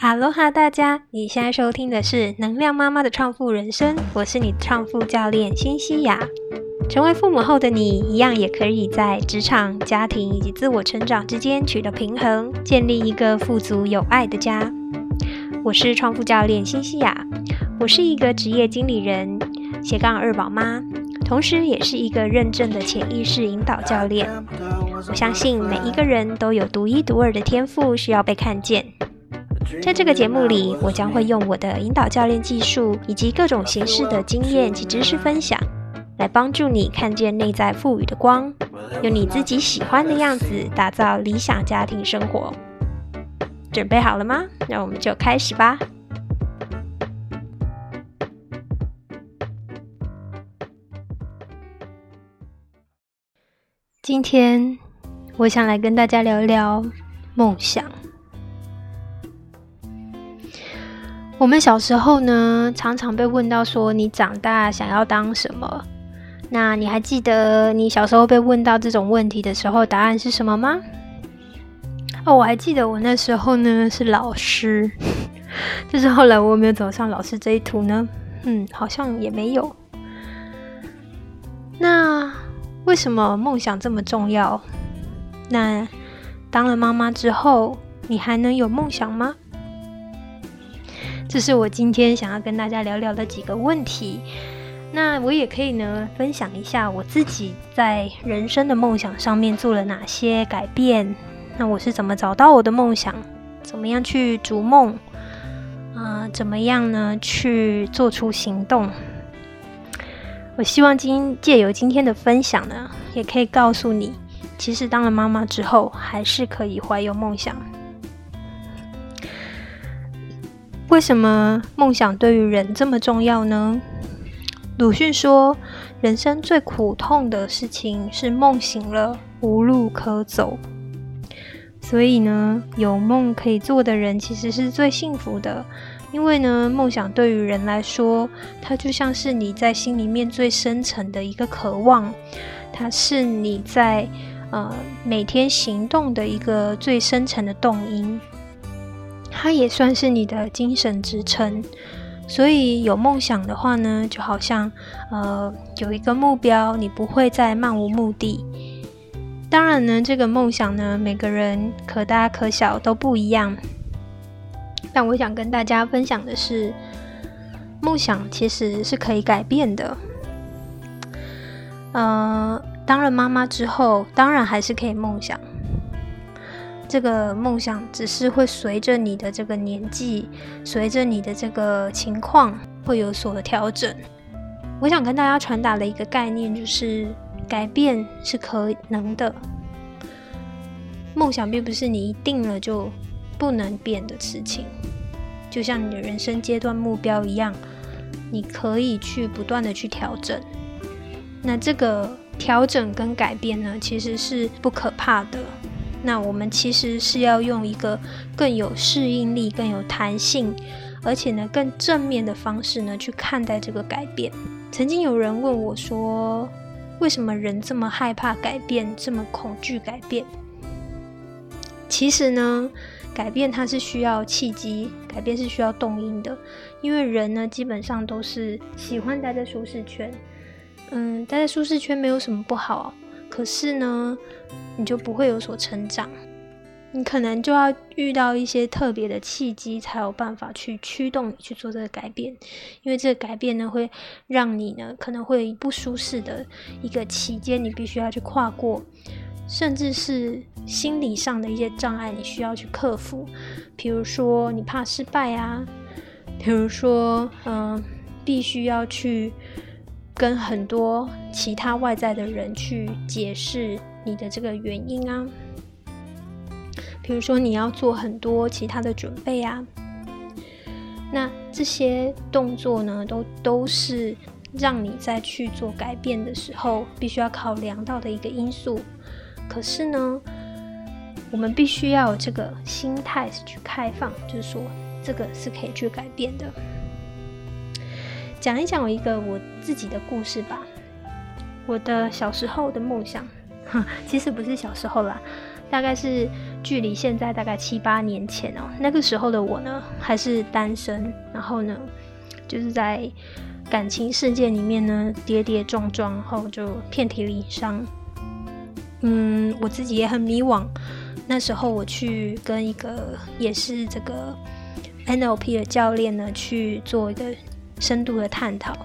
哈喽哈，大家！你现在收听的是能量妈妈的创富人生，我是你的创富教练辛西亚。成为父母后的你，一样也可以在职场、家庭以及自我成长之间取得平衡，建立一个富足有爱的家。我是创富教练辛西亚，我是一个职业经理人，斜杠二宝妈，同时也是一个认证的潜意识引导教练。我相信每一个人都有独一独二的天赋，需要被看见。在这个节目里，我将会用我的引导教练技术以及各种形式的经验及知识分享，来帮助你看见内在赋予的光，用你自己喜欢的样子打造理想家庭生活。准备好了吗？那我们就开始吧。今天我想来跟大家聊一聊梦想。我们小时候呢，常常被问到说你长大想要当什么？那你还记得你小时候被问到这种问题的时候，答案是什么吗？哦，我还记得我那时候呢是老师，就是后来我有没有走上老师这一途呢？嗯，好像也没有。那为什么梦想这么重要？那当了妈妈之后，你还能有梦想吗？这是我今天想要跟大家聊聊的几个问题。那我也可以呢分享一下我自己在人生的梦想上面做了哪些改变。那我是怎么找到我的梦想？怎么样去逐梦？啊，怎么样呢去做出行动？我希望今借由今天的分享呢，也可以告诉你，其实当了妈妈之后，还是可以怀有梦想。为什么梦想对于人这么重要呢？鲁迅说：“人生最苦痛的事情是梦醒了无路可走。”所以呢，有梦可以做的人其实是最幸福的，因为呢，梦想对于人来说，它就像是你在心里面最深层的一个渴望，它是你在呃每天行动的一个最深层的动因。它也算是你的精神支撑，所以有梦想的话呢，就好像呃有一个目标，你不会再漫无目的。当然呢，这个梦想呢，每个人可大可小都不一样。但我想跟大家分享的是，梦想其实是可以改变的。呃，当了妈妈之后，当然还是可以梦想。这个梦想只是会随着你的这个年纪，随着你的这个情况会有所调整。我想跟大家传达的一个概念就是，改变是可能的。梦想并不是你一定了就不能变的事情，就像你的人生阶段目标一样，你可以去不断的去调整。那这个调整跟改变呢，其实是不可怕的。那我们其实是要用一个更有适应力、更有弹性，而且呢更正面的方式呢去看待这个改变。曾经有人问我说：“为什么人这么害怕改变，这么恐惧改变？”其实呢，改变它是需要契机，改变是需要动因的。因为人呢基本上都是喜欢待在舒适圈，嗯，待在舒适圈没有什么不好。可是呢，你就不会有所成长，你可能就要遇到一些特别的契机，才有办法去驱动你去做这个改变。因为这个改变呢，会让你呢可能会不舒适的一个期间，你必须要去跨过，甚至是心理上的一些障碍，你需要去克服。比如说你怕失败啊，比如说嗯，必须要去。跟很多其他外在的人去解释你的这个原因啊，比如说你要做很多其他的准备啊，那这些动作呢，都都是让你在去做改变的时候必须要考量到的一个因素。可是呢，我们必须要有这个心态去开放，就是说这个是可以去改变的。讲一讲我一个我自己的故事吧。我的小时候的梦想，其实不是小时候啦，大概是距离现在大概七八年前哦，那个时候的我呢还是单身，然后呢就是在感情世界里面呢跌跌撞撞，然后就遍体鳞伤。嗯，我自己也很迷惘。那时候我去跟一个也是这个 NLP 的教练呢去做一个深度的探讨。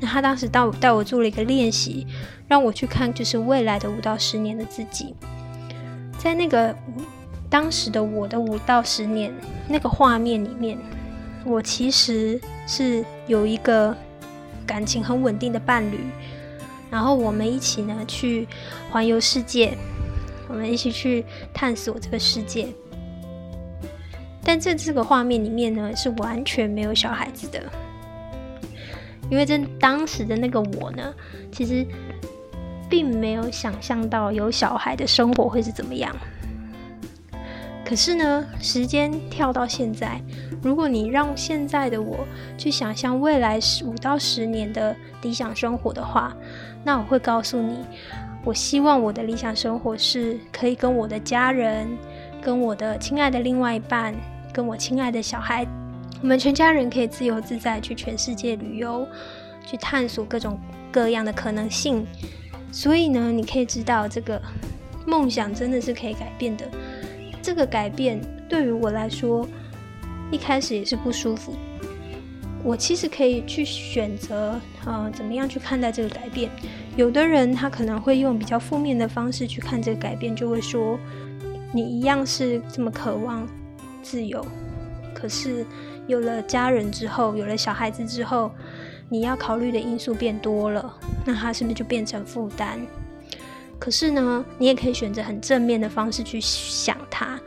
那他当时带我带我做了一个练习，让我去看就是未来的五到十年的自己。在那个当时的我的五到十年那个画面里面，我其实是有一个感情很稳定的伴侣。然后我们一起呢去环游世界，我们一起去探索这个世界。但在这个画面里面呢，是完全没有小孩子的，因为在当时的那个我呢，其实并没有想象到有小孩的生活会是怎么样。可是呢，时间跳到现在，如果你让现在的我去想象未来十五到十年的理想生活的话，那我会告诉你，我希望我的理想生活是可以跟我的家人、跟我的亲爱的另外一半、跟我亲爱的小孩，我们全家人可以自由自在去全世界旅游，去探索各种各样的可能性。所以呢，你可以知道，这个梦想真的是可以改变的。这个改变对于我来说，一开始也是不舒服。我其实可以去选择，呃，怎么样去看待这个改变。有的人他可能会用比较负面的方式去看这个改变，就会说，你一样是这么渴望自由，可是有了家人之后，有了小孩子之后，你要考虑的因素变多了，那他是不是就变成负担？可是呢，你也可以选择很正面的方式去想它，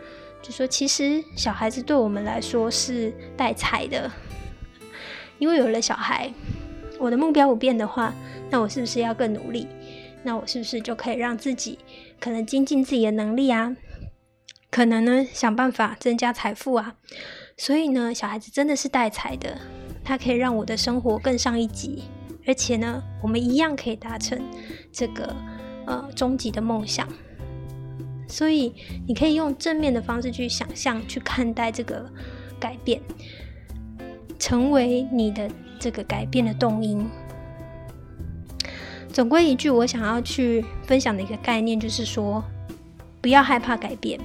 就说其实小孩子对我们来说是带彩的，因为有了小孩，我的目标不变的话，那我是不是要更努力？那我是不是就可以让自己可能精进自己的能力啊？可能呢想办法增加财富啊？所以呢，小孩子真的是带财的，它可以让我的生活更上一级，而且呢，我们一样可以达成这个。呃，终极的梦想，所以你可以用正面的方式去想象、去看待这个改变，成为你的这个改变的动因。总归一句，我想要去分享的一个概念就是说，不要害怕改变，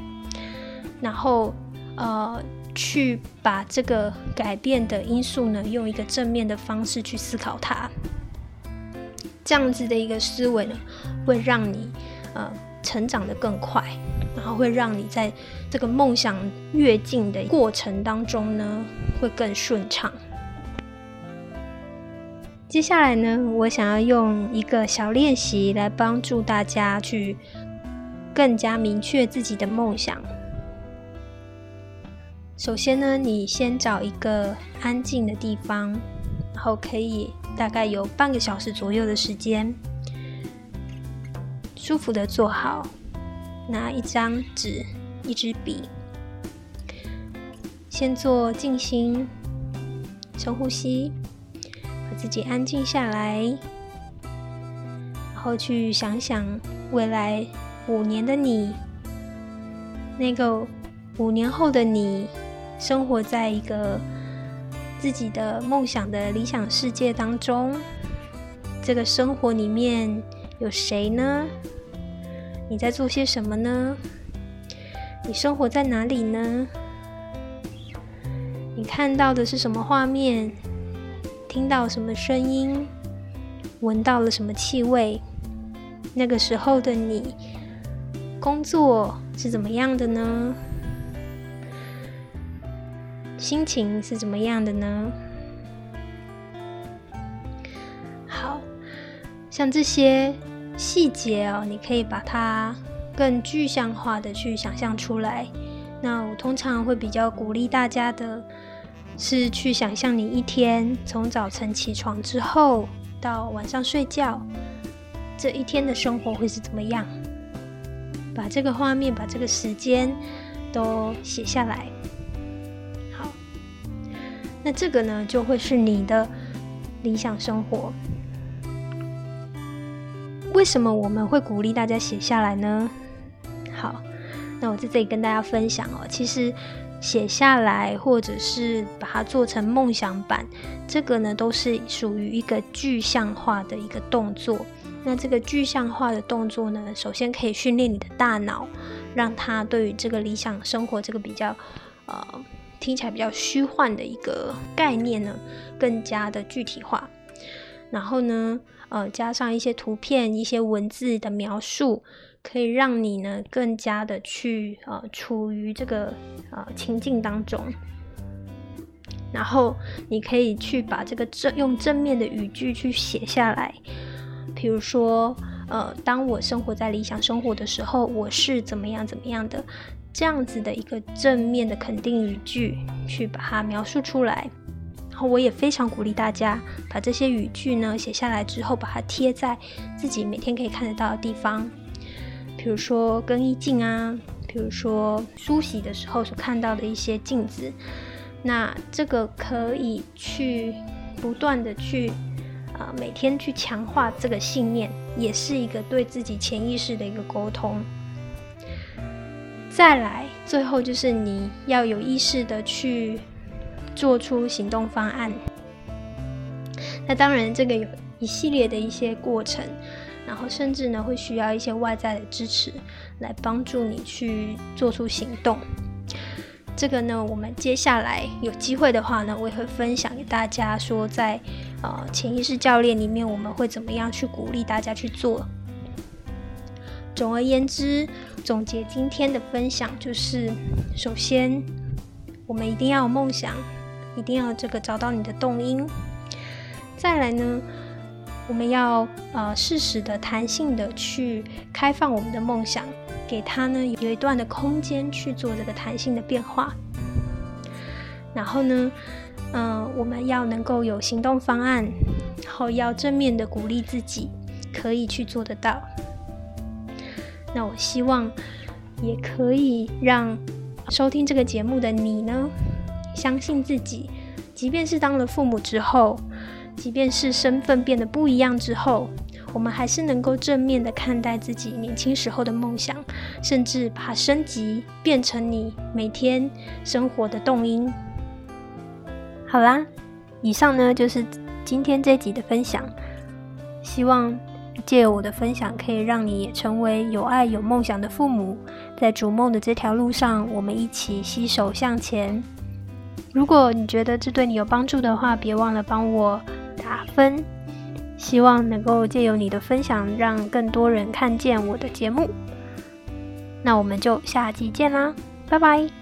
然后呃，去把这个改变的因素呢，用一个正面的方式去思考它。这样子的一个思维呢，会让你呃成长的更快，然后会让你在这个梦想跃进的过程当中呢，会更顺畅。接下来呢，我想要用一个小练习来帮助大家去更加明确自己的梦想。首先呢，你先找一个安静的地方，然后可以。大概有半个小时左右的时间，舒服的坐好，拿一张纸、一支笔，先做静心，深呼吸，把自己安静下来，然后去想想未来五年的你，那个五年后的你，生活在一个。自己的梦想的理想世界当中，这个生活里面有谁呢？你在做些什么呢？你生活在哪里呢？你看到的是什么画面？听到什么声音？闻到了什么气味？那个时候的你，工作是怎么样的呢？心情是怎么样的呢？好像这些细节哦，你可以把它更具象化的去想象出来。那我通常会比较鼓励大家的，是去想象你一天从早晨起床之后到晚上睡觉，这一天的生活会是怎么样？把这个画面，把这个时间都写下来。那这个呢，就会是你的理想生活。为什么我们会鼓励大家写下来呢？好，那我在这里跟大家分享哦，其实写下来或者是把它做成梦想版，这个呢都是属于一个具象化的一个动作。那这个具象化的动作呢，首先可以训练你的大脑，让它对于这个理想生活这个比较呃听起来比较虚幻的一个概念呢，更加的具体化。然后呢，呃，加上一些图片、一些文字的描述。可以让你呢更加的去呃处于这个呃情境当中，然后你可以去把这个正用正面的语句去写下来，比如说呃当我生活在理想生活的时候，我是怎么样怎么样的这样子的一个正面的肯定语句去把它描述出来，然后我也非常鼓励大家把这些语句呢写下来之后，把它贴在自己每天可以看得到的地方。比如说更衣镜啊，比如说梳洗的时候所看到的一些镜子，那这个可以去不断的去啊，每天去强化这个信念，也是一个对自己潜意识的一个沟通。再来，最后就是你要有意识的去做出行动方案。那当然，这个有一系列的一些过程。然后甚至呢，会需要一些外在的支持来帮助你去做出行动。这个呢，我们接下来有机会的话呢，我也会分享给大家，说在呃潜意识教练里面，我们会怎么样去鼓励大家去做。总而言之，总结今天的分享就是：首先，我们一定要有梦想，一定要这个找到你的动因。再来呢？我们要呃适时的、弹性的去开放我们的梦想，给他呢有一段的空间去做这个弹性的变化。然后呢，嗯，我们要能够有行动方案，然后要正面的鼓励自己，可以去做得到。那我希望也可以让收听这个节目的你呢，相信自己，即便是当了父母之后。即便是身份变得不一样之后，我们还是能够正面的看待自己年轻时候的梦想，甚至把升级变成你每天生活的动因。好啦，以上呢就是今天这集的分享。希望借我的分享，可以让你也成为有爱有梦想的父母，在逐梦的这条路上，我们一起携手向前。如果你觉得这对你有帮助的话，别忘了帮我。打分，希望能够借由你的分享，让更多人看见我的节目。那我们就下集见啦，拜拜。